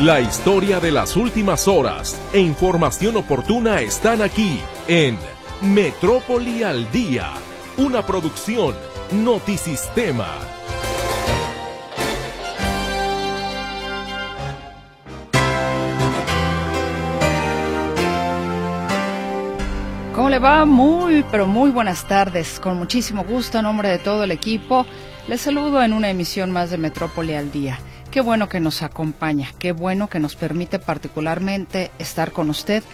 La historia de las últimas horas e información oportuna están aquí en Metrópoli al Día, una producción Notisistema. ¿Cómo le va? Muy, pero muy buenas tardes. Con muchísimo gusto, en nombre de todo el equipo, les saludo en una emisión más de Metrópoli al Día. Qué bueno que nos acompaña, qué bueno que nos permite particularmente estar con usted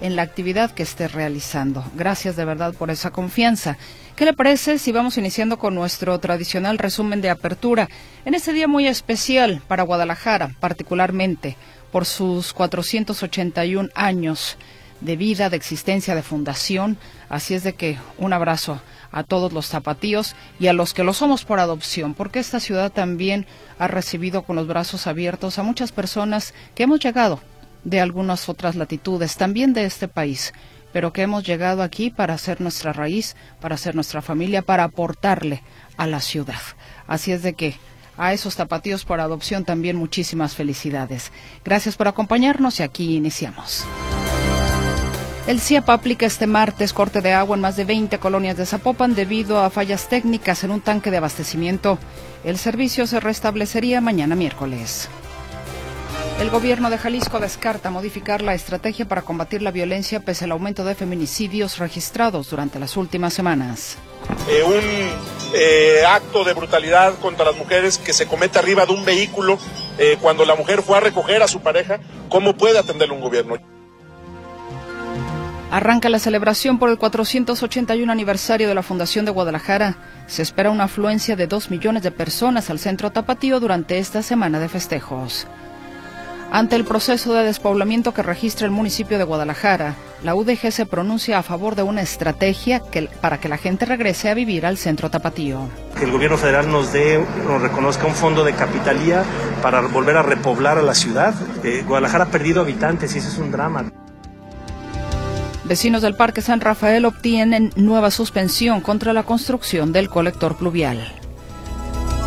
en la actividad que esté realizando. Gracias de verdad por esa confianza. ¿Qué le parece si vamos iniciando con nuestro tradicional resumen de apertura en este día muy especial para Guadalajara, particularmente por sus 481 años de vida, de existencia, de fundación. Así es de que un abrazo a todos los zapatíos y a los que lo somos por adopción, porque esta ciudad también ha recibido con los brazos abiertos a muchas personas que hemos llegado de algunas otras latitudes, también de este país, pero que hemos llegado aquí para hacer nuestra raíz, para hacer nuestra familia, para aportarle a la ciudad. Así es de que a esos zapatíos por adopción también muchísimas felicidades. Gracias por acompañarnos y aquí iniciamos. El CIAP aplica este martes corte de agua en más de 20 colonias de Zapopan debido a fallas técnicas en un tanque de abastecimiento. El servicio se restablecería mañana miércoles. El gobierno de Jalisco descarta modificar la estrategia para combatir la violencia pese al aumento de feminicidios registrados durante las últimas semanas. Eh, un eh, acto de brutalidad contra las mujeres que se comete arriba de un vehículo eh, cuando la mujer fue a recoger a su pareja, ¿cómo puede atenderlo un gobierno? Arranca la celebración por el 481 aniversario de la Fundación de Guadalajara. Se espera una afluencia de 2 millones de personas al centro tapatío durante esta semana de festejos. Ante el proceso de despoblamiento que registra el municipio de Guadalajara, la UDG se pronuncia a favor de una estrategia para que la gente regrese a vivir al centro tapatío. Que el gobierno federal nos dé, nos reconozca un fondo de capitalía para volver a repoblar a la ciudad. Eh, Guadalajara ha perdido habitantes y eso es un drama. Vecinos del Parque San Rafael obtienen nueva suspensión contra la construcción del colector pluvial.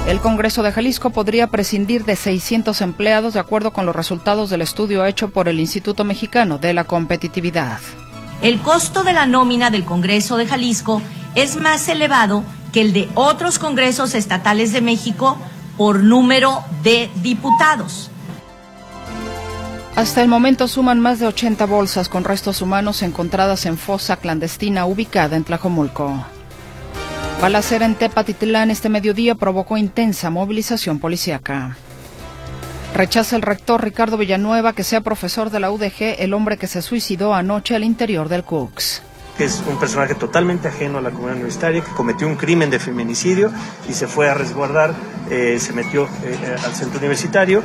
El Congreso de Jalisco podría prescindir de 600 empleados de acuerdo con los resultados del estudio hecho por el Instituto Mexicano de la Competitividad. El costo de la nómina del Congreso de Jalisco es más elevado que el de otros congresos estatales de México por número de diputados. Hasta el momento suman más de 80 bolsas con restos humanos encontradas en fosa clandestina ubicada en Tlajomulco. Balacera en Tepatitlán este mediodía provocó intensa movilización policíaca. Rechaza el rector Ricardo Villanueva que sea profesor de la UDG el hombre que se suicidó anoche al interior del CUCS. Es un personaje totalmente ajeno a la comunidad universitaria que cometió un crimen de feminicidio y se fue a resguardar, eh, se metió eh, al centro universitario.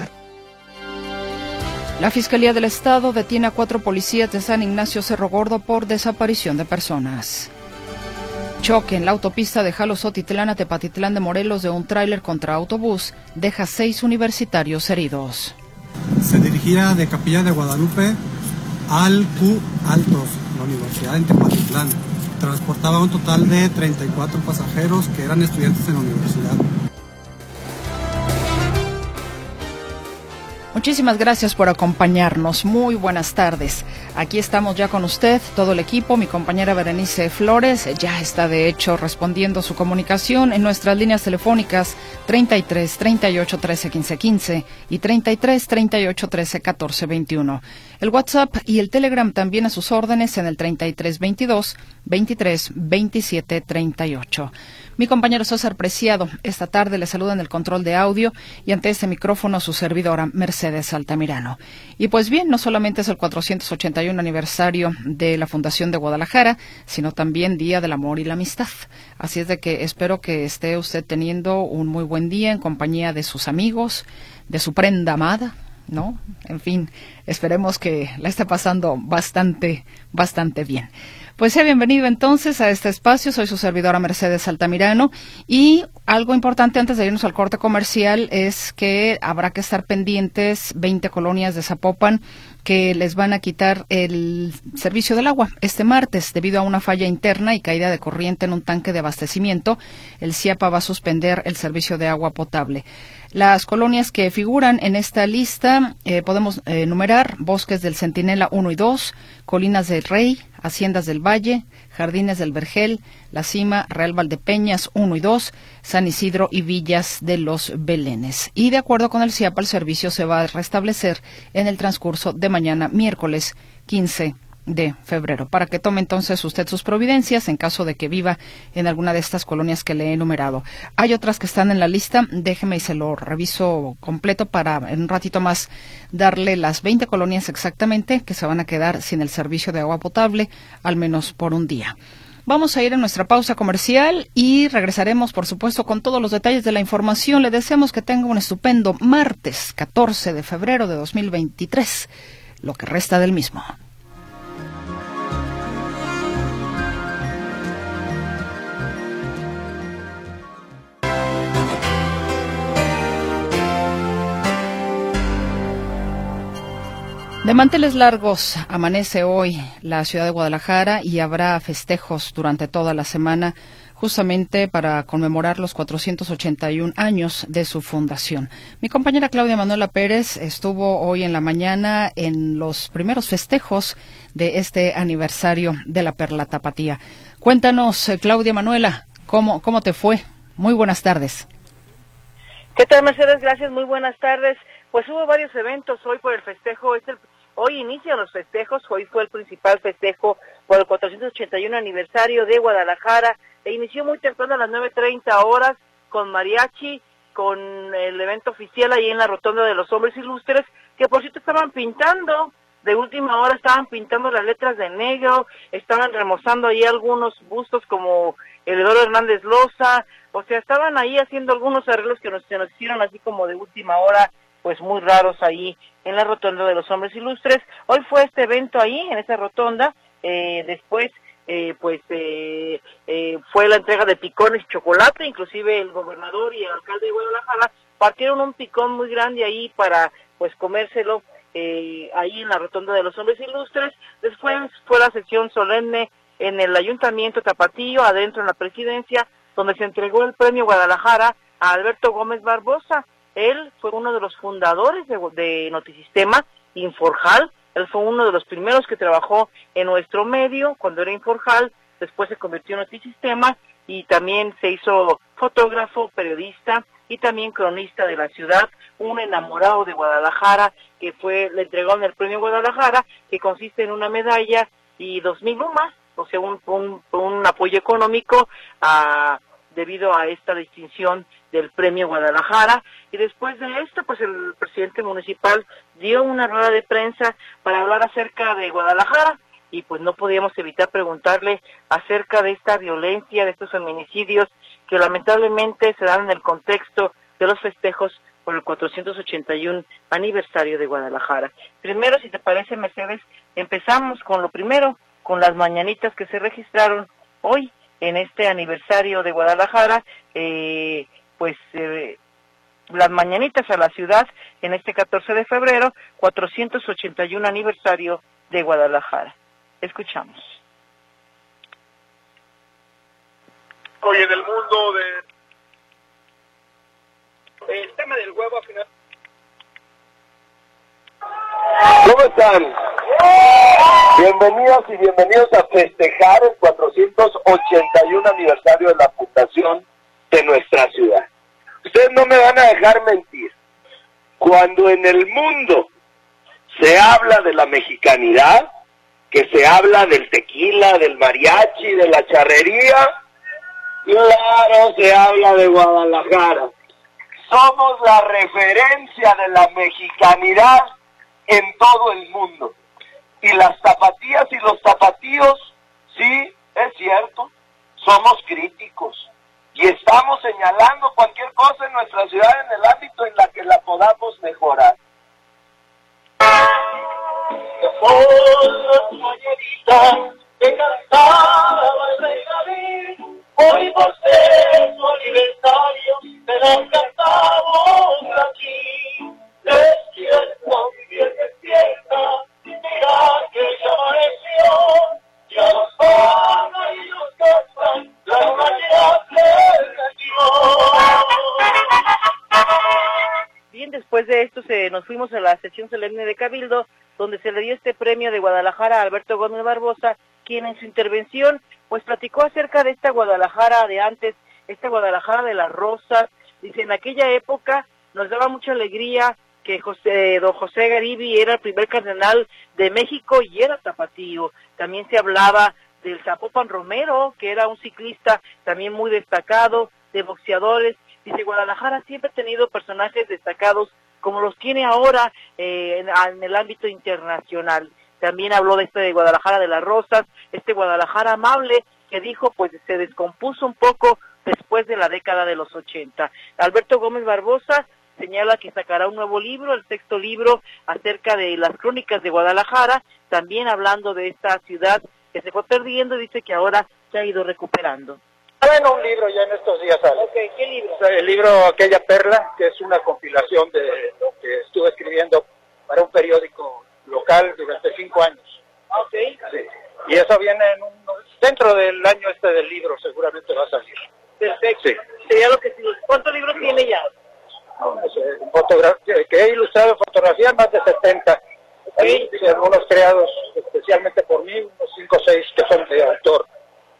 La Fiscalía del Estado detiene a cuatro policías de San Ignacio Cerro Gordo por desaparición de personas. Choque en la autopista de Jalosotitlán a Tepatitlán de Morelos de un tráiler contra autobús deja seis universitarios heridos. Se dirigía de Capilla de Guadalupe al Q Altos, la universidad en Tepatitlán. Transportaba un total de 34 pasajeros que eran estudiantes en la universidad. Muchísimas gracias por acompañarnos. Muy buenas tardes. Aquí estamos ya con usted, todo el equipo. Mi compañera Berenice Flores ya está de hecho respondiendo su comunicación en nuestras líneas telefónicas 33 38 13 15 15 y 33 38 13 14 21. El WhatsApp y el Telegram también a sus órdenes en el 33 22 23 27 38. Mi compañero César Preciado, esta tarde le saluda en el control de audio y ante este micrófono su servidora Mercedes Altamirano. Y pues bien, no solamente es el 481 aniversario de la Fundación de Guadalajara, sino también Día del Amor y la Amistad. Así es de que espero que esté usted teniendo un muy buen día en compañía de sus amigos, de su prenda amada, ¿no? En fin, esperemos que la esté pasando bastante, bastante bien. Pues sea bienvenido entonces a este espacio. Soy su servidora Mercedes Altamirano y algo importante antes de irnos al corte comercial es que habrá que estar pendientes 20 colonias de Zapopan que les van a quitar el servicio del agua este martes debido a una falla interna y caída de corriente en un tanque de abastecimiento. El CIAPA va a suspender el servicio de agua potable. Las colonias que figuran en esta lista eh, podemos eh, enumerar Bosques del Centinela 1 y 2, Colinas del Rey, Haciendas del Valle, Jardines del Vergel, La Cima, Real Valdepeñas 1 y 2, San Isidro y Villas de los Belenes. Y de acuerdo con el CIAPA, el servicio se va a restablecer en el transcurso de mañana, miércoles 15 de febrero, para que tome entonces usted sus providencias en caso de que viva en alguna de estas colonias que le he enumerado. Hay otras que están en la lista, déjeme y se lo reviso completo para en un ratito más darle las 20 colonias exactamente que se van a quedar sin el servicio de agua potable, al menos por un día. Vamos a ir a nuestra pausa comercial y regresaremos, por supuesto, con todos los detalles de la información. Le deseamos que tenga un estupendo martes 14 de febrero de 2023, lo que resta del mismo. De manteles largos amanece hoy la ciudad de Guadalajara y habrá festejos durante toda la semana justamente para conmemorar los 481 años de su fundación. Mi compañera Claudia Manuela Pérez estuvo hoy en la mañana en los primeros festejos de este aniversario de la Perla Tapatía. Cuéntanos, eh, Claudia Manuela, ¿cómo, cómo te fue? Muy buenas tardes. ¿Qué tal, Mercedes? Gracias, muy buenas tardes. Pues hubo varios eventos hoy por el festejo, Hoy inician los festejos, hoy fue el principal festejo por el 481 aniversario de Guadalajara. E inició muy temprano a las 9.30 horas con mariachi, con el evento oficial ahí en la rotonda de los hombres ilustres, que por cierto estaban pintando, de última hora estaban pintando las letras de negro, estaban remozando ahí algunos bustos como Eleodoro Hernández Loza, o sea, estaban ahí haciendo algunos arreglos que se nos hicieron así como de última hora pues muy raros ahí en la rotonda de los hombres ilustres. Hoy fue este evento ahí, en esa rotonda, eh, después eh, pues eh, fue la entrega de picones y chocolate, inclusive el gobernador y el alcalde de Guadalajara partieron un picón muy grande ahí para pues comérselo ahí en la rotonda de los hombres ilustres. Después fue la sesión solemne en el ayuntamiento Tapatío, adentro en la presidencia, donde se entregó el premio Guadalajara a Alberto Gómez Barbosa, él fue uno de los fundadores de, Notisistema, Inforjal. Él fue uno de los primeros que trabajó en nuestro medio cuando era Inforjal. Después se convirtió en Notisistema y también se hizo fotógrafo, periodista y también cronista de la ciudad, un enamorado de Guadalajara que fue le entregó en el premio Guadalajara que consiste en una medalla y dos mil más, o sea un, apoyo económico a debido a esta distinción del Premio Guadalajara. Y después de esto, pues el presidente municipal dio una rueda de prensa para hablar acerca de Guadalajara y pues no podíamos evitar preguntarle acerca de esta violencia, de estos feminicidios que lamentablemente se dan en el contexto de los festejos por el 481 aniversario de Guadalajara. Primero, si te parece, Mercedes, empezamos con lo primero, con las mañanitas que se registraron hoy en este aniversario de Guadalajara, eh, pues eh, las mañanitas a la ciudad en este 14 de febrero, 481 aniversario de Guadalajara. Escuchamos. Hoy en el mundo de... El tema del huevo al final... ¿Cómo están? Bienvenidos y bienvenidos a festejar el 481 aniversario de la fundación de nuestra ciudad. Ustedes no me van a dejar mentir. Cuando en el mundo se habla de la mexicanidad, que se habla del tequila, del mariachi, de la charrería, claro, se habla de Guadalajara. Somos la referencia de la mexicanidad en todo el mundo. Y las zapatillas y los zapatillos, sí, es cierto, somos críticos y estamos señalando cualquier cosa en nuestra ciudad en el ámbito en la que la podamos mejorar. que cantaba el rey David, hoy por ser su aniversario, se lo cantamos aquí. Despierta, bien despierta, mira que ya amaneció, ya los pájaros después de esto se, nos fuimos a la sesión solemne de Cabildo, donde se le dio este premio de Guadalajara a Alberto Gómez Barbosa, quien en su intervención pues platicó acerca de esta Guadalajara de antes, esta Guadalajara de las Rosas. Dice, en aquella época nos daba mucha alegría que José, don José Garibi era el primer cardenal de México y era tapatío. También se hablaba del Zapopan Romero, que era un ciclista también muy destacado, de boxeadores. Dice, Guadalajara siempre ha tenido personajes destacados como los tiene ahora eh, en, el ámbito internacional. También habló de este de Guadalajara de las Rosas, este Guadalajara amable que dijo pues se descompuso un poco después de la década de los 80. Alberto Gómez Barbosa señala que sacará un nuevo libro, el sexto libro acerca de las crónicas de Guadalajara, también hablando de esta ciudad que se fue perdiendo, dice que ahora se ha ido recuperando. Bueno, un libro ya en estos días sale. ¿qué libro? El libro Aquella Perla, que es una compilación de lo que estuve escribiendo para un periódico local durante cinco años. Ok. Sí. Y eso viene en un, dentro del año este del libro, seguramente va a salir. Perfecto. Sí. Sería lo que ¿Cuántos libros tiene ya? No, sé, que he ilustrado fotografías más de 70. Okay. Algunos creados especialmente por mí, unos 5 o 6 que son de autor.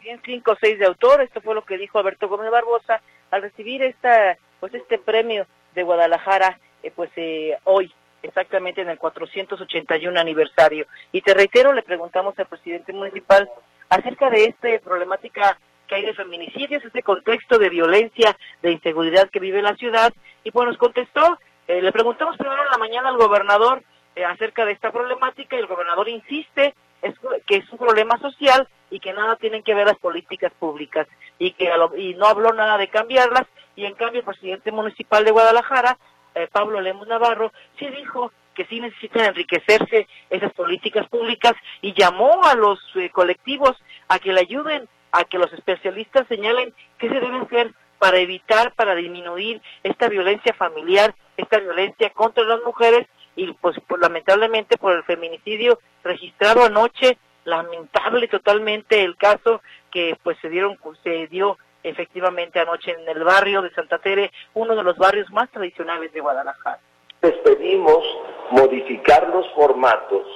Bien, 5 o 6 de autor, esto fue lo que dijo Alberto Gómez Barbosa al recibir esta, pues este premio de Guadalajara, eh, pues eh, hoy, exactamente en el 481 aniversario. Y te reitero, le preguntamos al presidente municipal acerca de esta problemática que hay de feminicidios, este contexto de violencia, de inseguridad que vive la ciudad, y pues nos contestó, eh, le preguntamos primero en la mañana al gobernador eh, acerca de esta problemática y el gobernador insiste es, que es un problema social y que nada tienen que ver las políticas públicas y que y no habló nada de cambiarlas y en cambio el presidente municipal de Guadalajara, eh, Pablo Lemos Navarro, sí dijo que sí necesitan enriquecerse esas políticas públicas y llamó a los eh, colectivos a que le ayuden, a que los especialistas señalen qué se debe hacer para evitar, para disminuir esta violencia familiar, esta violencia contra las mujeres y pues, pues, lamentablemente por el feminicidio registrado anoche, lamentable totalmente el caso que pues se dieron se dio efectivamente anoche en el barrio de Santa Tere, uno de los barrios más tradicionales de Guadalajara. Les pedimos modificar los formatos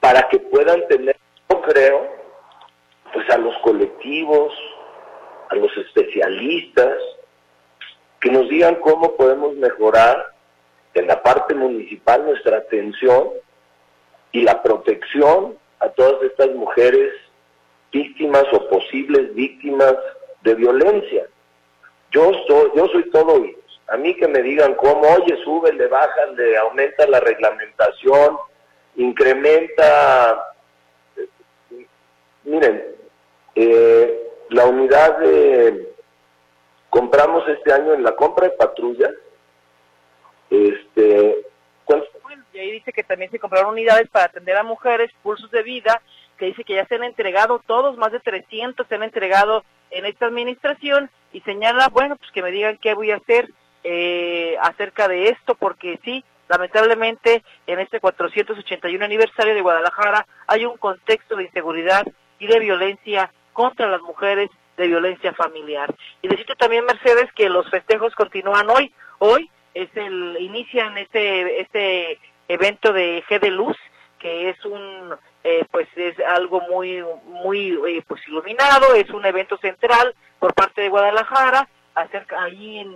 para que puedan tener, yo creo, pues a los colectivos, a los especialistas, que nos digan cómo podemos mejorar en la parte municipal nuestra atención y la protección a todas estas mujeres víctimas o posibles víctimas de violencia. Yo soy, yo soy todo oídos. A mí que me digan cómo, oye, sube, le bajan, le aumenta la reglamentación, incrementa. Miren, eh, la unidad de. Compramos este año en la compra de patrullas este, ahí dice que también se compraron unidades para atender a mujeres, pulsos de vida, que dice que ya se han entregado todos, más de 300 se han entregado en esta administración y señala, bueno, pues que me digan qué voy a hacer eh, acerca de esto, porque sí, lamentablemente en este 481 aniversario de Guadalajara hay un contexto de inseguridad y de violencia contra las mujeres, de violencia familiar. Y decirte también, Mercedes, que los festejos continúan hoy. Hoy es el inician este este evento de G de Luz que es un eh, pues es algo muy muy eh, pues iluminado es un evento central por parte de Guadalajara acerca allí en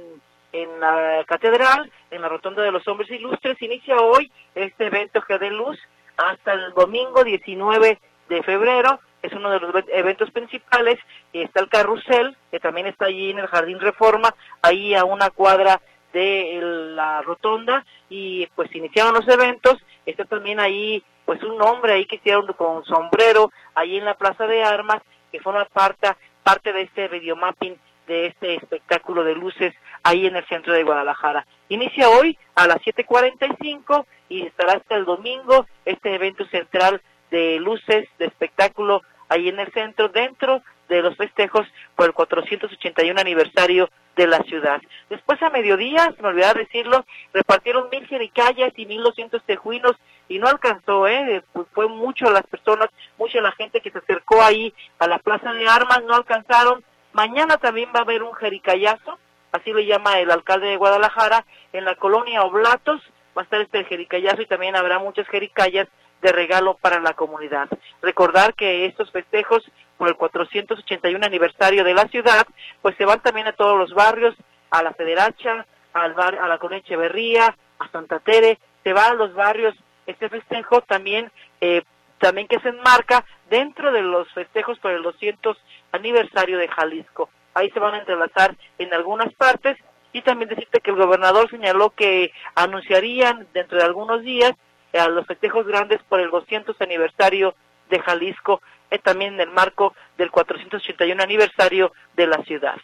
en la catedral en la rotonda de los hombres ilustres. Inicia hoy este evento G de Luz hasta el domingo 19 de febrero. Es uno de los eventos principales. Está el carrusel que también está allí en el Jardín Reforma ahí a una cuadra de la rotonda y pues iniciaron los eventos, está también ahí pues un hombre ahí que hicieron con sombrero ahí en la Plaza de Armas que forma parte, parte de este videomapping de este espectáculo de luces ahí en el centro de Guadalajara. Inicia hoy a las 7.45 y estará hasta el domingo este evento central de luces, de espectáculo ahí en el centro, dentro de los festejos por el 481 aniversario de la ciudad. Después a mediodía, se me olvidaba decirlo, repartieron mil jericayas y mil doscientos tejuinos y no alcanzó, ¿eh? Pues fue mucho las personas, mucha la gente que se acercó ahí a la Plaza de Armas, no alcanzaron. Mañana también va a haber un jericayazo, así lo llama el alcalde de Guadalajara, en la colonia Oblatos, va a estar este jericayazo y también habrá muchas jericayas de regalo para la comunidad. Recordar que estos festejos por el 481 aniversario de la ciudad, pues se van también a todos los barrios, a la Federacha, al bar, a la Colonia Echeverría, a Santa Tere, se va a los barrios este festejo también eh, también que se enmarca dentro de los festejos por el 200 aniversario de Jalisco. Ahí se van a entrelazar en algunas partes y también decirte que el gobernador señaló que anunciarían dentro de algunos días a los festejos grandes por el 200 aniversario de Jalisco, eh, también en el marco del 481 aniversario de la ciudad.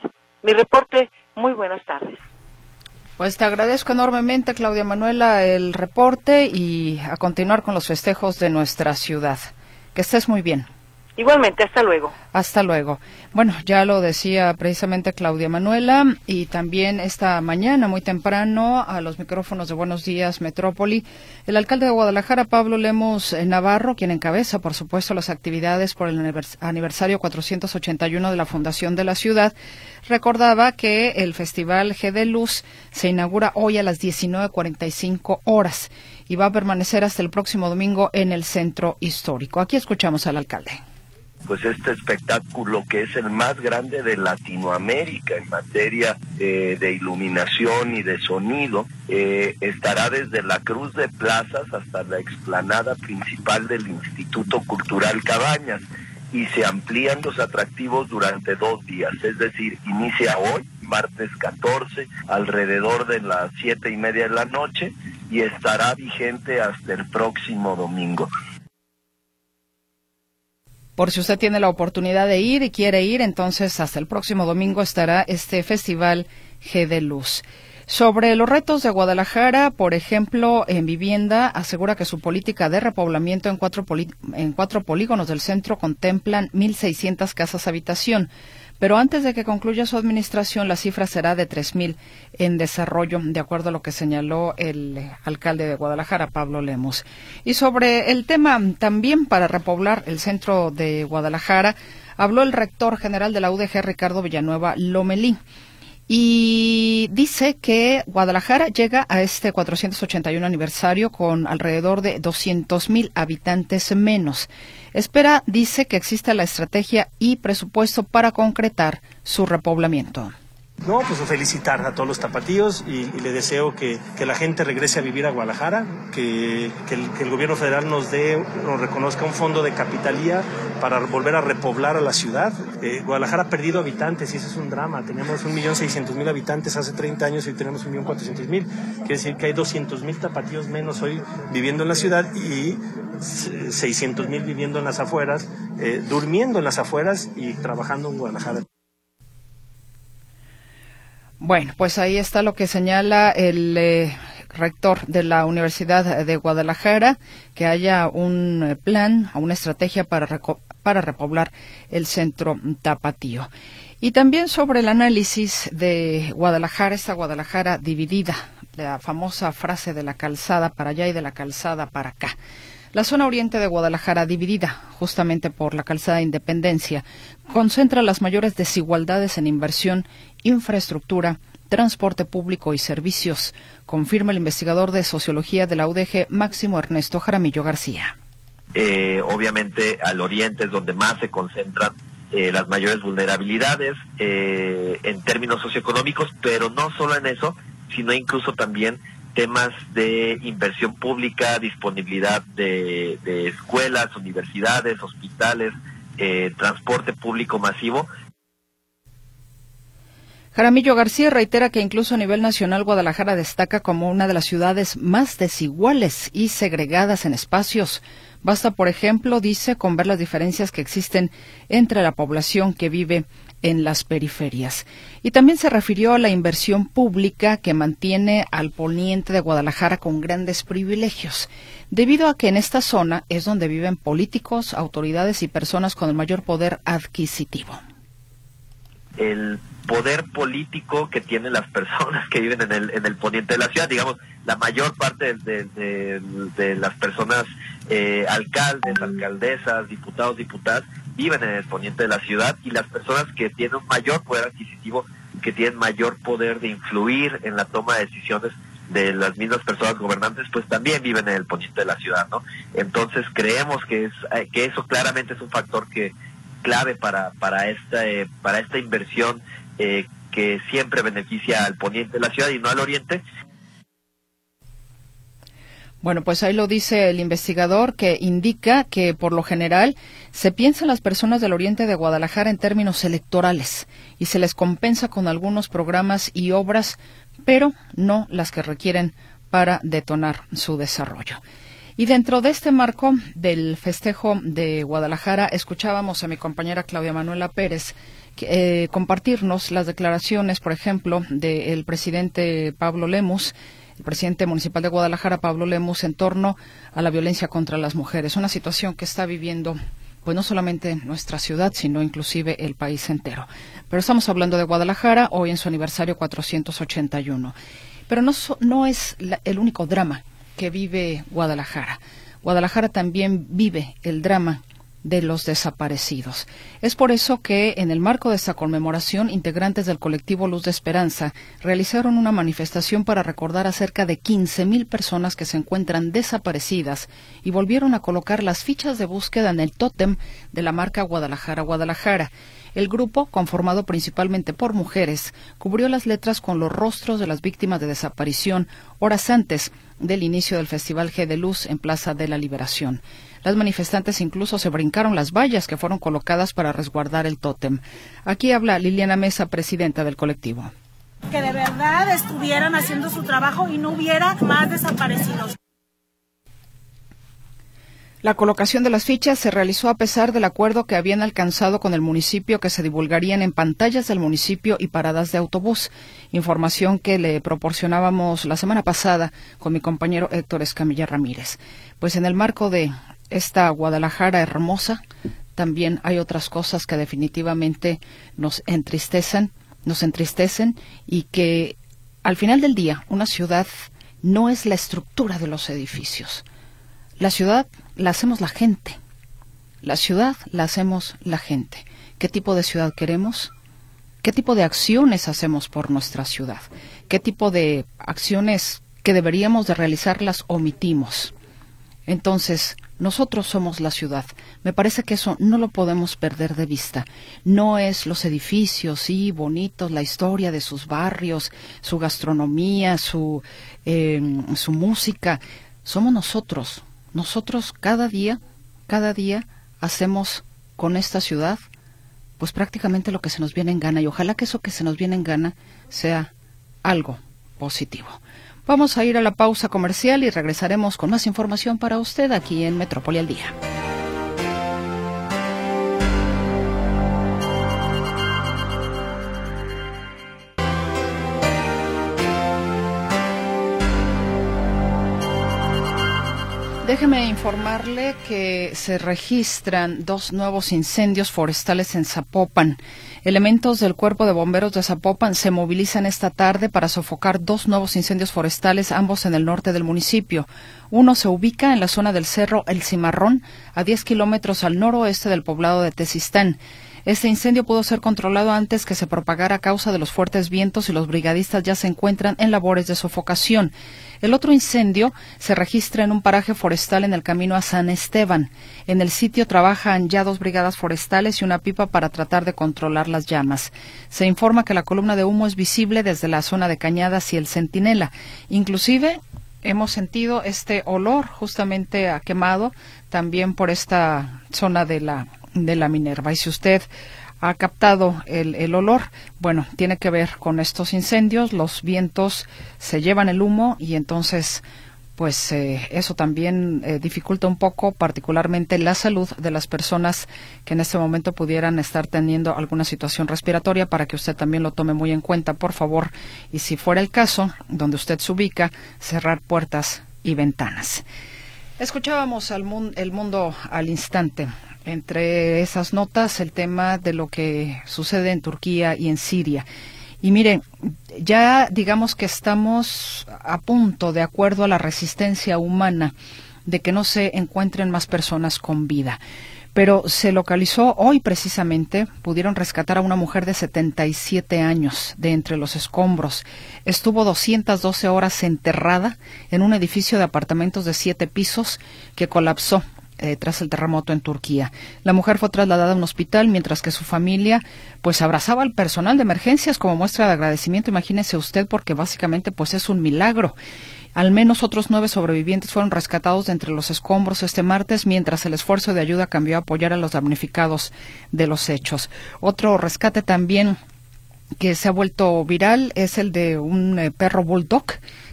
Mi reporte, muy buenas tardes. Pues te agradezco enormemente, Claudia Manuela, el reporte y a continuar con los festejos de nuestra ciudad. Que estés muy bien. Igualmente, hasta luego. Hasta luego. Bueno, ya lo decía precisamente Claudia Manuela y también esta mañana, muy temprano, a los micrófonos de Buenos Días Metrópoli, el alcalde de Guadalajara, Pablo Lemos Navarro, quien encabeza, por supuesto, las actividades por el aniversario 481 de la Fundación de la Ciudad, recordaba que el Festival G de Luz se inaugura hoy a las 19.45 horas y va a permanecer hasta el próximo domingo en el centro histórico. Aquí escuchamos al alcalde pues este espectáculo que es el más grande de Latinoamérica en materia eh, de iluminación y de sonido, eh, estará desde la Cruz de Plazas hasta la explanada principal del Instituto Cultural Cabañas y se amplían los atractivos durante dos días, es decir, inicia hoy, martes 14, alrededor de las siete y media de la noche y estará vigente hasta el próximo domingo. Por si usted tiene la oportunidad de ir y quiere ir, entonces hasta el próximo domingo estará este festival G de Luz. Sobre los retos de Guadalajara, por ejemplo, en vivienda, asegura que su política de repoblamiento en cuatro, en cuatro polígonos del centro contemplan 1.600 casas habitación pero antes de que concluya su administración la cifra será de 3.000 en desarrollo, de acuerdo a lo que señaló el alcalde de Guadalajara, Pablo Lemos. Y sobre el tema también para repoblar el centro de Guadalajara, habló el rector general de la UDG, Ricardo Villanueva Lomelí y dice que Guadalajara llega a este 481 aniversario con alrededor de 200 mil habitantes menos. Espera, dice, que exista la estrategia y presupuesto para concretar su repoblamiento. No, pues felicitar a todos los tapatíos y, le deseo que, la gente regrese a vivir a Guadalajara, que, el, gobierno federal nos dé, nos reconozca un fondo de capitalía para volver a repoblar a la ciudad. Eh, Guadalajara ha perdido habitantes y eso es un drama. Teníamos 1.600.000 habitantes hace 30 años y tenemos 1.400.000. Quiere decir que hay 200.000 tapatíos menos hoy viviendo en la ciudad y 600.000 viviendo en las afueras, eh, durmiendo en las afueras y trabajando en Guadalajara. Bueno, pues ahí está lo que señala el eh, rector de la Universidad de Guadalajara, que haya un eh, plan, una estrategia para, para repoblar el centro tapatío. Y también sobre el análisis de Guadalajara, esta Guadalajara dividida, la famosa frase de la calzada para allá y de la calzada para acá. La zona oriente de Guadalajara, dividida justamente por la calzada Independencia, concentra las mayores desigualdades en inversión, infraestructura, transporte público y servicios, confirma el investigador de sociología de la UDG, Máximo Ernesto Jaramillo García. Eh, obviamente al oriente es donde más se concentran eh, las mayores vulnerabilidades eh, en términos socioeconómicos, pero no solo en eso, sino incluso también temas de inversión pública, disponibilidad de, escuelas, universidades, hospitales, eh, transporte público masivo. Jaramillo García reitera que incluso a nivel nacional Guadalajara destaca como una de las ciudades más desiguales y segregadas en espacios. Basta, por ejemplo, dice, con ver las diferencias que existen entre la población que vive en las periferias. Y también se refirió a la inversión pública que mantiene al poniente de Guadalajara con grandes privilegios, debido a que en esta zona es donde viven políticos, autoridades y personas con el mayor poder adquisitivo. El poder político que tienen las personas que viven en el, en el poniente de la ciudad, digamos, la mayor parte de, las personas, eh, alcaldes, alcaldesas, diputados, diputadas, viven en el poniente de la ciudad y las personas que tienen un mayor poder adquisitivo, que tienen mayor poder de influir en la toma de decisiones de las mismas personas gobernantes, pues también viven en el poniente de la ciudad, ¿no? Entonces creemos que es eh, que eso claramente es un factor que clave para para esta eh, para esta inversión eh, que siempre beneficia al poniente de la ciudad y no al oriente bueno, pues ahí lo dice el investigador que indica que por lo general se piensa en las personas del oriente de Guadalajara en términos electorales y se les compensa con algunos programas y obras, pero no las que requieren para detonar su desarrollo. Y dentro de este marco del festejo de Guadalajara, escuchábamos a mi compañera Claudia Manuela Pérez eh, compartirnos las declaraciones, por ejemplo, del presidente Pablo Lemus, el presidente municipal de Guadalajara, Pablo Lemus, en torno a la violencia contra las mujeres, una situación que está viviendo pues no solamente nuestra ciudad, sino inclusive el país entero. Pero estamos hablando de Guadalajara, hoy en su aniversario 481. Pero no, no es el único drama que vive Guadalajara. Guadalajara también vive el drama de los desaparecidos. Es por eso que, en el marco de esta conmemoración, integrantes del colectivo Luz de Esperanza realizaron una manifestación para recordar a cerca de 15.000 personas que se encuentran desaparecidas y volvieron a colocar las fichas de búsqueda en el tótem de la marca Guadalajara Guadalajara. El grupo, conformado principalmente por mujeres, cubrió las letras con los rostros de las víctimas de desaparición horas antes del inicio del Festival G de Luz en Plaza de la Liberación. Las manifestantes incluso se brincaron las vallas que fueron colocadas para resguardar el tótem. Aquí habla Liliana Mesa, presidenta del colectivo. Que de verdad estuvieran haciendo su trabajo y no hubiera más desaparecidos. La colocación de las fichas se realizó a pesar del acuerdo que habían alcanzado con el municipio que se divulgarían en pantallas del municipio y paradas de autobús, información que le proporcionábamos la semana pasada con mi compañero Héctor Escamilla Ramírez. Pues en el marco de esta Guadalajara hermosa, también hay otras cosas que definitivamente nos entristecen, nos entristecen y que al final del día una ciudad no es la estructura de los edificios. La ciudad la hacemos la gente. La ciudad la hacemos la gente. ¿Qué tipo de ciudad queremos? ¿Qué tipo de acciones hacemos por nuestra ciudad? ¿Qué tipo de acciones que deberíamos de realizarlas omitimos? Entonces, nosotros somos la ciudad. Me parece que eso no lo podemos perder de vista. No es los edificios, sí, bonitos, la historia de sus barrios, su gastronomía, su, em, su música. Somos nosotros. Nosotros cada día, cada día hacemos con esta ciudad, pues prácticamente lo que se nos viene en gana. Y ojalá que eso que se nos viene en gana sea algo positivo. Vamos a ir a la pausa comercial y regresaremos con más información para usted aquí en Metrópoli al Día. Déjeme informarle que se registran dos nuevos incendios forestales en Zapopan. Elementos del Cuerpo de Bomberos de Zapopan se movilizan esta tarde para sofocar dos nuevos incendios forestales, ambos en el norte del municipio. Uno se ubica en la zona del Cerro El Cimarrón, a 10 kilómetros al noroeste del poblado de Tezistán. Este incendio pudo ser controlado antes que se propagara a causa de los fuertes vientos y los brigadistas ya se encuentran en labores de sofocación. El otro incendio se registra en un paraje forestal en el camino a San Esteban. En el sitio trabajan ya dos brigadas forestales y una pipa para tratar de controlar las llamas. Se informa que la columna de humo es visible desde la zona de Cañadas y el Centinela. Inclusive hemos sentido este olor justamente a quemado también por esta zona de la de la Minerva. Y si usted ha captado el, el, olor. Bueno, tiene que ver con estos incendios, los vientos se llevan el humo y entonces pues eh, eso también eh, dificulta un poco particularmente la salud de las personas que en este momento pudieran estar teniendo alguna situación respiratoria para que usted también lo tome muy en cuenta, por favor. Y si fuera el caso, donde usted se ubica, cerrar puertas y ventanas. Escuchábamos al el mundo al instante. Entre esas notas, el tema de lo que sucede en Turquía y en Siria. Y mire, ya digamos que estamos a punto, de acuerdo a la resistencia humana, de que no se encuentren más personas con vida. Pero se localizó hoy precisamente, pudieron rescatar a una mujer de 77 años de entre los escombros. Estuvo 212 horas enterrada en un edificio de apartamentos de siete pisos que colapsó eh, tras el terremoto en Turquía. La mujer fue trasladada a un hospital mientras que su familia pues abrazaba al personal de emergencias como muestra de agradecimiento. Imagínese usted porque básicamente pues es un milagro. Al menos otros nueve sobrevivientes fueron rescatados de entre los escombros este martes, mientras el esfuerzo de ayuda cambió a apoyar a los damnificados de los hechos. Otro rescate también que se ha vuelto viral es el de un eh, perro bulldog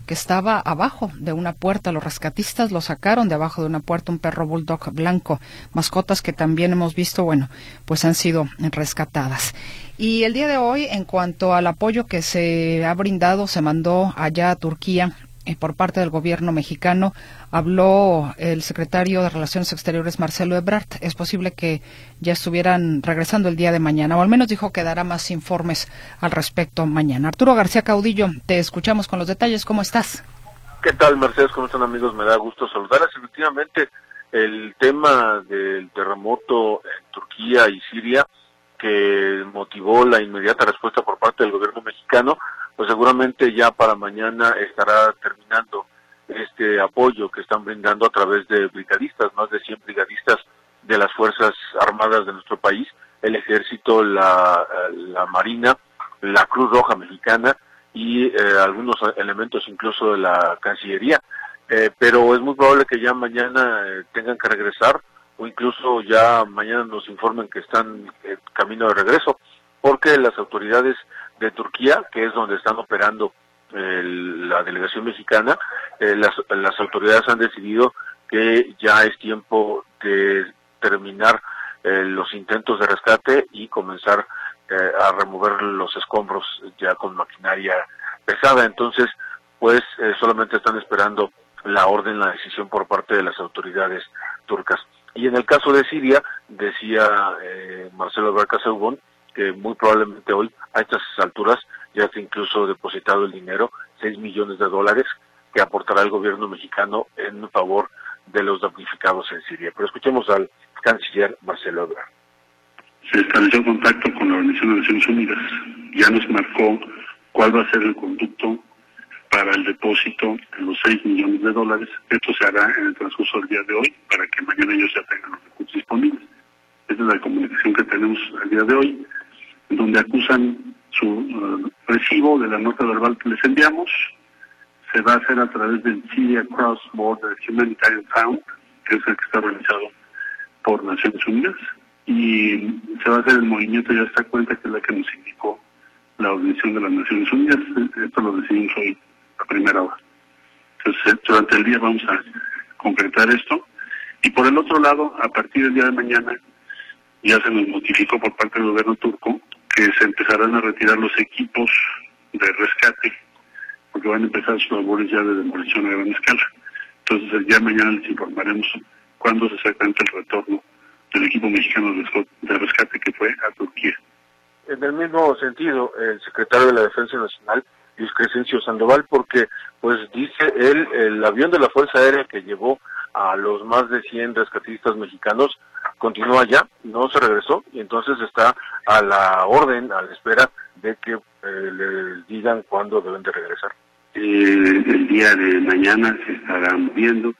que estaba abajo de una puerta. Los rescatistas lo sacaron de abajo de una puerta, un perro bulldog blanco, mascotas que también hemos visto, bueno, pues han sido rescatadas. Y el día de hoy, en cuanto al apoyo que se ha brindado, se mandó allá a Turquía por parte del gobierno mexicano. Habló el secretario de Relaciones Exteriores, Marcelo Ebrard. Es posible que ya estuvieran regresando el día de mañana, o al menos dijo que dará más informes al respecto mañana. Arturo García Caudillo, te escuchamos con los detalles. ¿Cómo estás? ¿Qué tal, Mercedes? ¿Cómo están, amigos? Me da gusto saludarles. Efectivamente, el tema del terremoto en Turquía y Siria que motivó la inmediata respuesta por parte del gobierno mexicano, pues seguramente ya para mañana estará terminando este apoyo que están brindando a través de brigadistas, más de 100 brigadistas de las Fuerzas Armadas de nuestro país, el Ejército, la, la Marina, la Cruz Roja Mexicana y eh, algunos elementos incluso de la Cancillería. Eh, pero es muy probable que ya mañana eh, tengan que regresar o incluso ya mañana nos informen que están en camino de regreso, porque las autoridades de Turquía, que es donde están operando la delegación mexicana, eh, las, las autoridades han decidido que ya es tiempo de terminar eh, los intentos de rescate y comenzar eh, a remover los escombros ya con maquinaria pesada. Entonces, pues solamente están esperando la orden, la decisión por parte de las autoridades turcas. Y en el caso de Siria, decía eh, Marcelo Barca que muy probablemente hoy, a estas alturas, ya se incluso depositado el dinero, 6 millones de dólares, que aportará el gobierno mexicano en favor de los damnificados en Siria. Pero escuchemos al canciller Marcelo Ebrard. Se estableció contacto con la Organización de Naciones Unidas. Ya nos marcó cuál va a ser el conducto para el depósito de los 6 millones de dólares. Esto se hará en el transcurso del día de hoy para que mañana ellos ya tengan los recursos disponibles. Esta es la comunicación que tenemos el día de hoy, donde acusan su uh, recibo de la nota verbal que les enviamos. Se va a hacer a través del Syria Cross Border Humanitarian Fund, que es el que está organizado por Naciones Unidas, y se va a hacer el movimiento ya esta cuenta que es la que nos indicó la Organización de las Naciones Unidas. Esto lo decidimos hoy a primera hora. Entonces, eh, durante el día vamos a concretar esto. Y por el otro lado, a partir del día de mañana, ya se nos notificó por parte del gobierno turco que se empezarán a retirar los equipos de rescate, porque van a empezar sus labores ya de demolición a gran escala. Entonces, de mañana les informaremos cuándo se exactamente el retorno del equipo mexicano de rescate que fue a Turquía. En el mismo sentido, el secretario de la Defensa Nacional Luis Crescencio Sandoval, porque pues dice él, el avión de la Fuerza Aérea que llevó a los más de 100 rescatistas mexicanos continúa allá, no se regresó y entonces está a la orden, a la espera de que eh, le digan cuándo deben de regresar. Eh, el día de mañana se estará moviendo.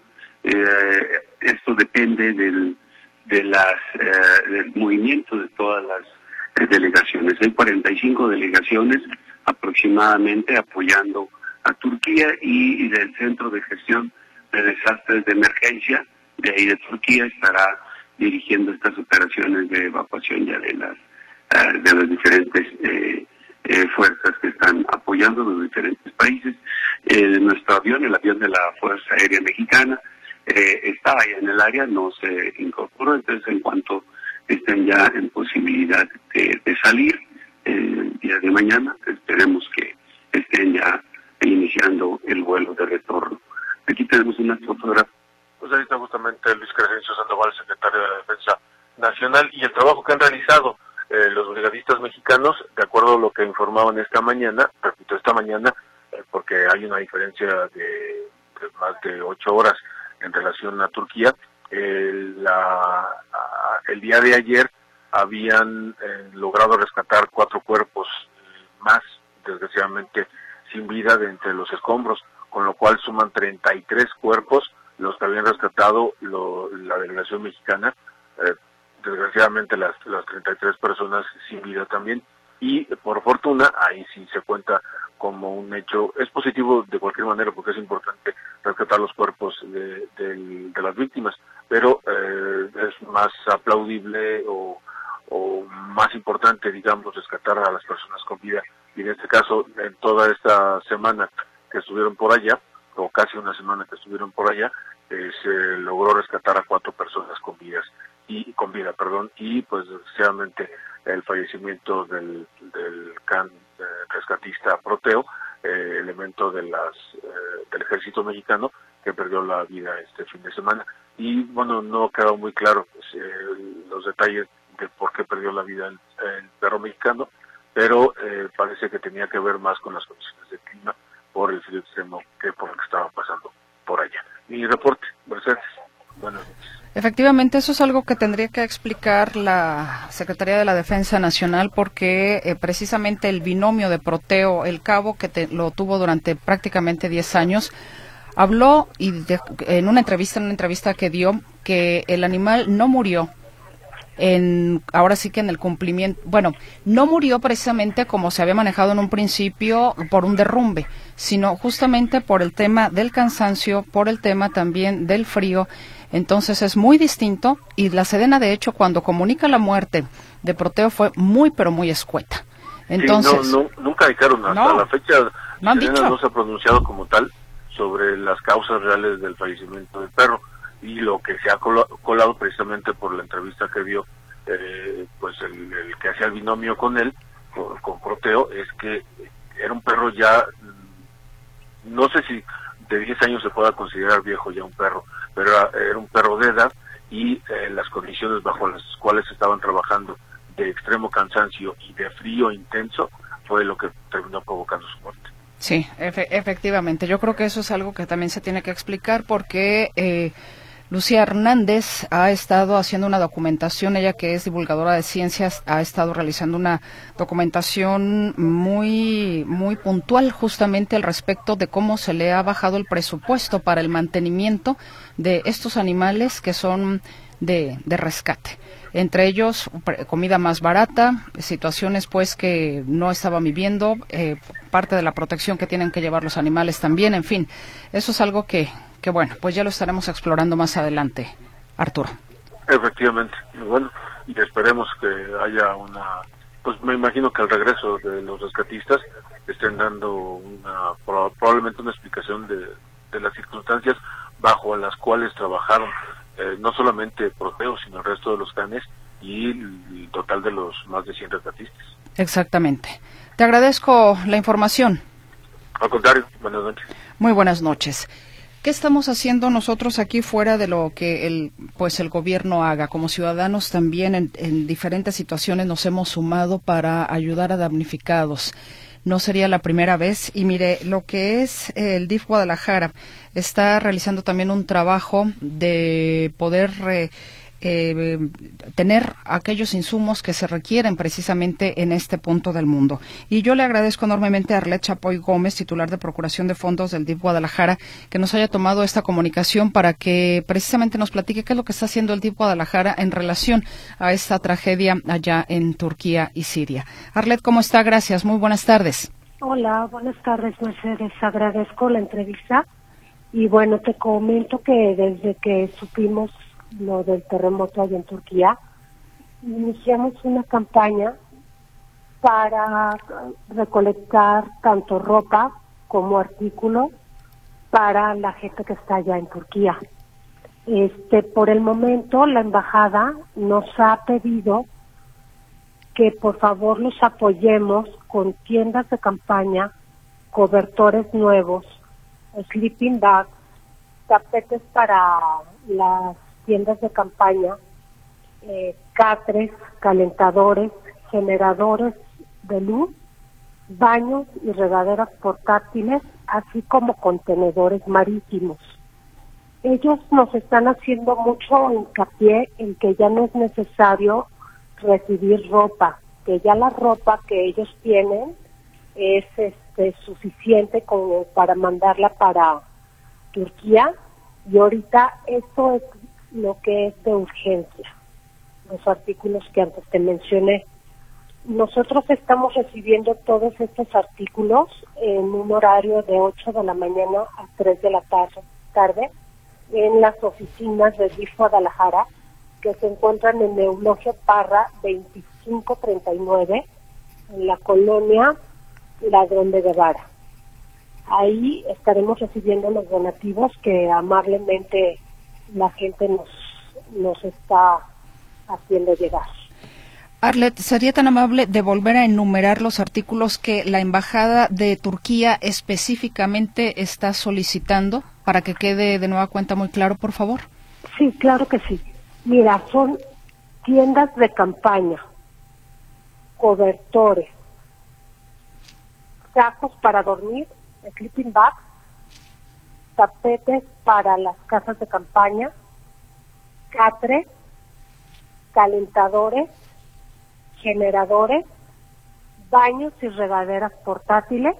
Eh, esto depende del, de las, del movimiento de todas las delegaciones. Hay 45 delegaciones aproximadamente apoyando a Turquía y, del Centro de Gestión de Desastres de Emergencia, de ahí de Turquía, estará dirigiendo estas operaciones de evacuación ya de las eh, de las diferentes eh, fuerzas que están apoyando los diferentes países. nuestro avión, el avión de la Fuerza Aérea Mexicana, estaba ya en el área, no se incorporó, entonces en cuanto estén ya en posibilidad de, de salir el día de mañana, esperemos que estén ya iniciando el vuelo de retorno. Aquí tenemos una fotografía. Pues ahí está justamente Luis Crescencio Sandoval, secretario de la Defensa Nacional, y el trabajo que han realizado eh, los brigadistas mexicanos, de acuerdo a lo que informaban esta mañana, repito, esta mañana, eh, porque hay una diferencia de, más de ocho horas en relación a Turquía, la, el día de ayer habían eh, logrado rescatar cuatro cuerpos más, desgraciadamente sin vida de entre los escombros, con lo cual suman 33 cuerpos los que habían rescatado la delegación mexicana, eh, desgraciadamente las, las 33 personas sin vida también, y por fortuna ahí sí se cuenta como un hecho, es positivo de cualquier manera porque es importante rescatar los cuerpos de, las víctimas, pero eh, es más aplaudible o más importante, digamos, rescatar a las personas con vida. Y en este caso en toda esta semana que estuvieron por allá, o casi una semana que estuvieron por allá, eh, se logró rescatar a cuatro personas con vidas y con vida, perdón, y pues desgraciadamente el fallecimiento del, del can eh, rescatista Proteo, eh, elemento de las del ejército mexicano que perdió la vida este fin de semana. Y bueno no quedó muy claro pues, los detalles de por qué perdió la vida el perro mexicano pero parece que tenía que ver más con las condiciones del clima por el que estaba pasando por allá. Mi reporte, Mercedes. Buenas noches. Efectivamente, eso es algo que tendría que explicar la Secretaría de la Defensa Nacional porque eh, precisamente el binomio de Proteo, el cabo que lo tuvo durante prácticamente 10 años, habló y en una entrevista, en una entrevista que dio, que el animal no murió, en ahora sí que en el cumplimiento, bueno, no murió precisamente como se había manejado en un principio por un derrumbe, sino justamente por el tema del cansancio, por el tema también del frío. Entonces es muy distinto y la Sedena de hecho cuando comunica la muerte de Proteo fue muy pero muy escueta. Entonces, no, nunca dijeron hasta la fecha no, no se ha pronunciado como tal sobre las causas reales del fallecimiento del perro y lo que se ha colado precisamente por la entrevista que dio eh, pues el, que hacía el binomio con él con, Proteo es que era un perro ya mm, no sé si de 10 años se pueda considerar viejo ya un perro pero era, un perro de edad y eh, las condiciones bajo las cuales estaban trabajando de extremo cansancio y de frío intenso fue lo que terminó provocando su muerte. Sí, efectivamente. Yo creo que eso es algo que también se tiene que explicar porque eh, Lucía Hernández ha estado haciendo una documentación, ella que es divulgadora de ciencias, ha estado realizando una documentación muy, muy puntual justamente al respecto de cómo se le ha bajado el presupuesto para el mantenimiento de estos animales que son de, rescate. Entre ellos, comida más barata, situaciones pues que no estaban viviendo, eh, parte de la protección que tienen que llevar los animales también, en fin, eso es algo que, que bueno, pues ya lo estaremos explorando más adelante, Arturo. Efectivamente, bueno, y esperemos que haya una, pues me imagino que al regreso de los rescatistas estén dando una, probablemente una explicación de, las circunstancias bajo las cuales trabajaron eh, no solamente Proteo, sino el resto de los canes y el total de los más de 100 rescatistas. Exactamente. Te agradezco la información. Al contrario, buenas noches. Muy buenas noches. ¿Qué estamos haciendo nosotros aquí fuera de lo que el, pues el gobierno haga? Como ciudadanos también en, diferentes situaciones nos hemos sumado para ayudar a damnificados. No sería la primera vez. Y mire, lo que es el DIF Guadalajara está realizando también un trabajo de poder eh, tener aquellos insumos que se requieren precisamente en este punto del mundo. Y yo le agradezco enormemente a Arlet Chapoy Gómez, titular de Procuración de Fondos del DIP Guadalajara, que nos haya tomado esta comunicación para que precisamente nos platique qué es lo que está haciendo el DIP Guadalajara en relación a esta tragedia allá en Turquía y Siria. Arlet, ¿cómo está? Gracias. Muy buenas tardes. Hola, buenas tardes, Mercedes. Agradezco la entrevista. Y bueno, te comento que desde que supimos lo del terremoto allá en Turquía, iniciamos una campaña para recolectar tanto ropa como artículos para la gente que está allá en Turquía. Este, por el momento, la embajada nos ha pedido que por favor los apoyemos con tiendas de campaña, cobertores nuevos, sleeping bags, tapetes para las tiendas de campaña, eh, catres, calentadores, generadores de luz, baños y regaderas portátiles, así como contenedores marítimos. Ellos nos están haciendo mucho hincapié en que ya no es necesario recibir ropa, que ya la ropa que ellos tienen es este, suficiente como para mandarla para Turquía y ahorita esto es lo que es de urgencia, los artículos que antes te mencioné. Nosotros estamos recibiendo todos estos artículos en un horario de 8 de la mañana a 3 de la tarde en las oficinas de DIF Guadalajara que se encuentran en Eulogio Parra 2539 en la colonia Ladrón de Guevara. Ahí estaremos recibiendo los donativos que amablemente la gente nos, nos está haciendo llegar. Arlet, ¿sería tan amable de volver a enumerar los artículos que la Embajada de Turquía específicamente está solicitando para que quede de nueva cuenta muy claro, por favor? Sí, claro que sí. Mira, son tiendas de campaña, cobertores, sacos para dormir, sleeping bags, tapetes para las casas de campaña, catres, calentadores, generadores, baños y regaderas portátiles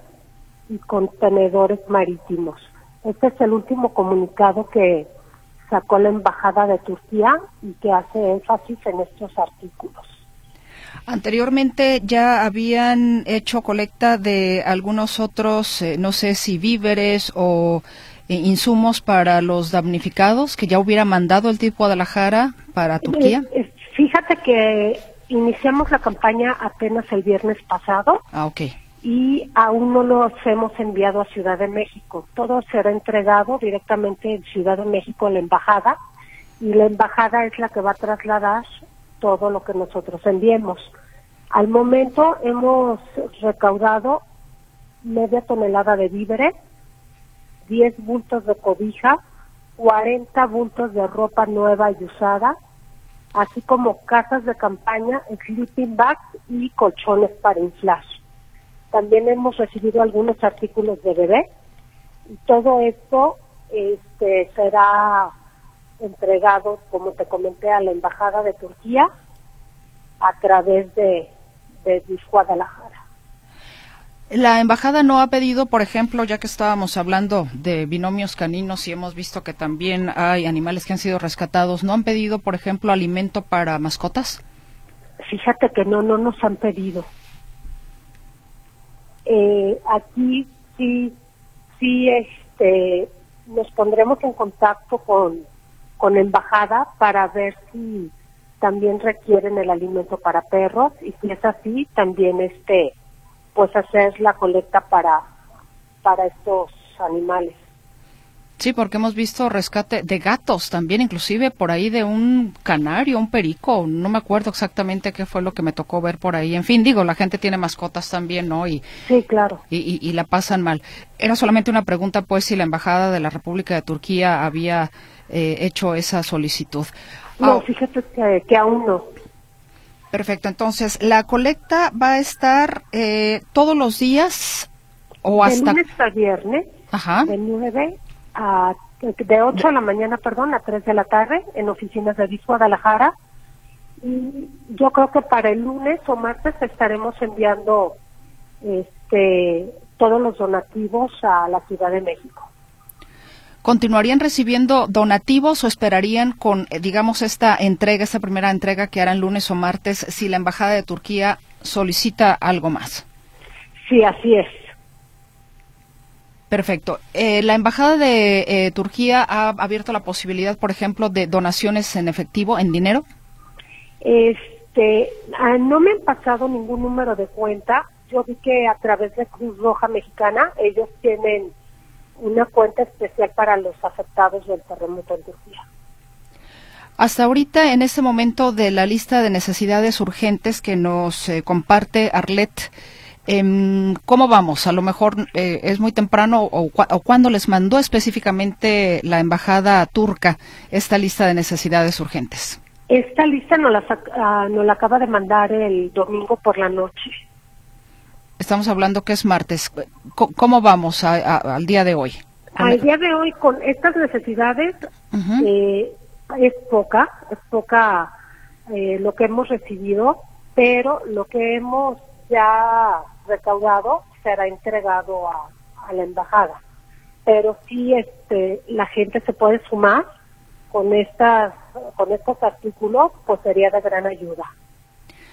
y contenedores marítimos. Este es el último comunicado que sacó la Embajada de Turquía y que hace énfasis en estos artículos. Anteriormente ya habían hecho colecta de algunos otros, eh, no sé si víveres o eh, insumos para los damnificados, que ya hubiera mandado el tipo Guadalajara para Turquía. Eh, fíjate que iniciamos la campaña apenas el viernes pasado. Ah, ok. Y aún no los hemos enviado a Ciudad de México. Todo será entregado directamente en Ciudad de México a la embajada y la embajada es la que va a trasladar todo lo que nosotros enviemos. Al momento hemos recaudado media tonelada de víveres, 10 bultos de cobija, 40 bultos de ropa nueva y usada, así como casas de campaña, sleeping bags y colchones para inflar. También hemos recibido algunos artículos de bebé y todo esto este, será entregado, como te comenté, a la Embajada de Turquía a través de, de Guadalajara. La embajada no ha pedido, por ejemplo, ya que estábamos hablando de binomios caninos y hemos visto que también hay animales que han sido rescatados, ¿no han pedido, por ejemplo, alimento para mascotas? Fíjate que no, no nos han pedido. Eh, aquí sí, sí, este, nos pondremos en contacto con, con embajada para ver si también requieren el alimento para perros y si es así, también este pues hacer la colecta para, para estos animales. Sí, porque hemos visto rescate de gatos también, inclusive por ahí de un canario, un perico, no me acuerdo exactamente qué fue lo que me tocó ver por ahí. En fin, digo, la gente tiene mascotas también, ¿no? Y, sí, claro. Y, y, la pasan mal. Era solamente una pregunta, pues, si la Embajada de la República de Turquía había eh, hecho esa solicitud. No, ah, fíjate que, que aún no. Perfecto, entonces la colecta va a estar eh, todos los días o hasta... De lunes a viernes, de 9 a... de 8 de la mañana, perdón, a 3 de la tarde en oficinas de Disco Guadalajara. Y yo creo que para el lunes o martes estaremos enviando este todos los donativos a la Ciudad de México. ¿Continuarían recibiendo donativos o esperarían con, eh, digamos, esta entrega, esta primera entrega que harán lunes o martes, si la Embajada de Turquía solicita algo más? Sí, así es. Perfecto. Eh, ¿La Embajada de eh, Turquía ha abierto la posibilidad, por ejemplo, de donaciones en efectivo, en dinero? Este, Este, ah, no me han pasado ningún número de cuenta. Yo vi que a través de Cruz Roja Mexicana ellos tienen una cuenta especial para los afectados del terremoto en Turquía. Hasta ahorita, en este momento de la lista de necesidades urgentes que nos eh, comparte Arlet, em, ¿cómo vamos? A lo mejor eh, es muy temprano o, o cuándo les mandó específicamente la embajada turca esta lista de necesidades urgentes. Esta lista nos la, ah, nos la acaba de mandar el domingo por la noche. Estamos hablando que es martes. C- ¿Cómo vamos a- a- al día de hoy? Al día de hoy, con estas necesidades, eh, es poca, es poca eh, lo que hemos recibido, pero lo que hemos ya recaudado será entregado a, a la embajada. Pero sí, este, la gente se puede sumar con estas, con estos artículos, pues sería de gran ayuda.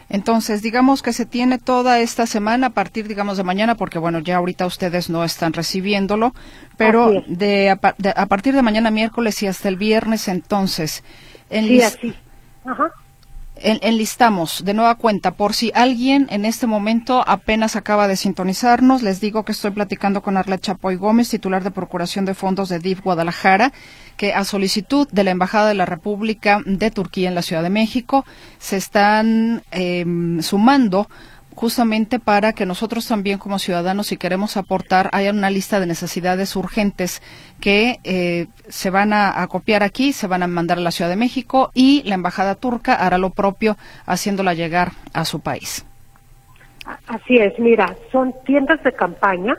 Entonces, digamos que se tiene toda esta semana a partir, digamos, de mañana, porque bueno, ya ahorita ustedes no están recibiéndolo, pero de a, de- a partir de mañana miércoles y hasta el viernes, entonces, Sí, enlis- así. Ajá. En- enlistamos de nueva cuenta por si alguien en este momento apenas acaba de sintonizarnos. Les digo que estoy platicando con Arlet Chapoy Gómez, titular de Procuración de Fondos de DIF Guadalajara, que a solicitud de la Embajada de la República de Turquía en la Ciudad de México se están em, sumando justamente para que nosotros también como ciudadanos, si queremos aportar, haya una lista de necesidades urgentes que eh, se van a, a copiar aquí, se van a mandar a la Ciudad de México y la Embajada turca hará lo propio haciéndola llegar a su país. Así es, mira, son tiendas de campaña,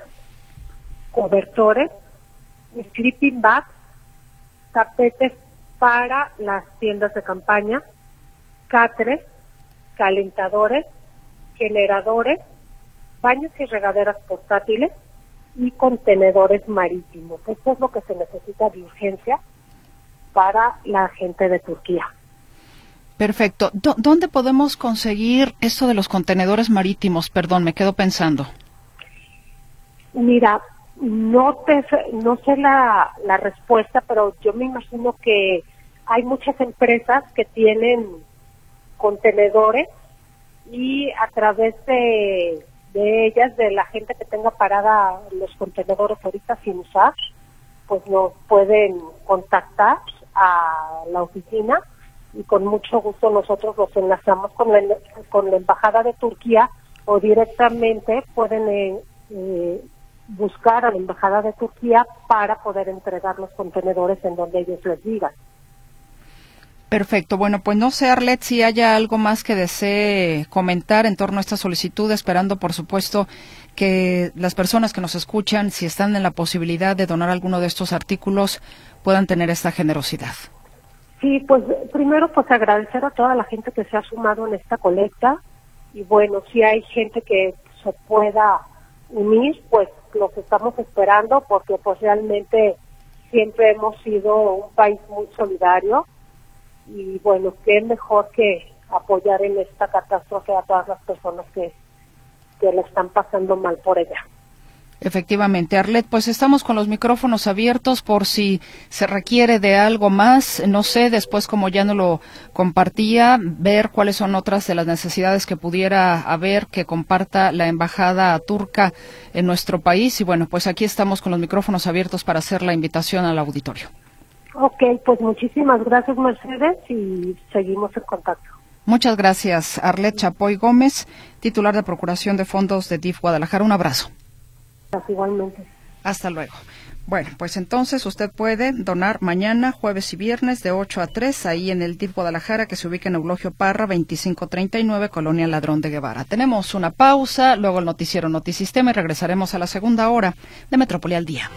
cobertores, sleeping bags, tapetes para las tiendas de campaña, catres, calentadores, generadores, baños y regaderas portátiles y contenedores marítimos. Esto es lo que se necesita de urgencia para la gente de Turquía. Perfecto. ¿Dó- ¿Dónde podemos conseguir esto de los contenedores marítimos? Perdón, me quedo pensando. Mira, no te sé- no sé la, la respuesta, pero yo me imagino que hay muchas empresas que tienen contenedores y a través de, de ellas, de la gente que tenga parada los contenedores ahorita sin usar, pues nos pueden contactar a la oficina y con mucho gusto nosotros los enlazamos con la, con la Embajada de Turquía o directamente pueden eh, eh, buscar a la Embajada de Turquía para poder entregar los contenedores en donde ellos les digan. Perfecto. Bueno, pues no sé, Arlet, si haya algo más que desee comentar en torno a esta solicitud, esperando, por supuesto, que las personas que nos escuchan, si están en la posibilidad de donar alguno de estos artículos, puedan tener esta generosidad. Sí, pues primero pues agradecer a toda la gente que se ha sumado en esta colecta y bueno, si hay gente que se pueda unir, pues los estamos esperando porque pues realmente siempre hemos sido un país muy solidario y bueno, qué mejor que apoyar en esta catástrofe a todas las personas que, que están pasando mal por ella. Efectivamente, Arlet, pues estamos con los micrófonos abiertos por si se requiere de algo más, no sé, después como ya no lo compartía, ver cuáles son otras de las necesidades que pudiera haber que comparta la embajada turca en nuestro país y bueno, pues aquí estamos con los micrófonos abiertos para hacer la invitación al auditorio. Ok, pues muchísimas gracias Mercedes y seguimos en contacto. Muchas gracias, Arlet Chapoy Gómez, titular de Procuración de Fondos de DIF Guadalajara. Un abrazo. Igualmente. Hasta luego. Bueno, pues entonces usted puede donar mañana, jueves y viernes de 8 a 3 ahí en el DIF Guadalajara que se ubica en Eulogio Parra 2539, Colonia Ladrón de Guevara. Tenemos una pausa, luego el noticiero Notisistema y regresaremos a la segunda hora de Metrópoli al Día.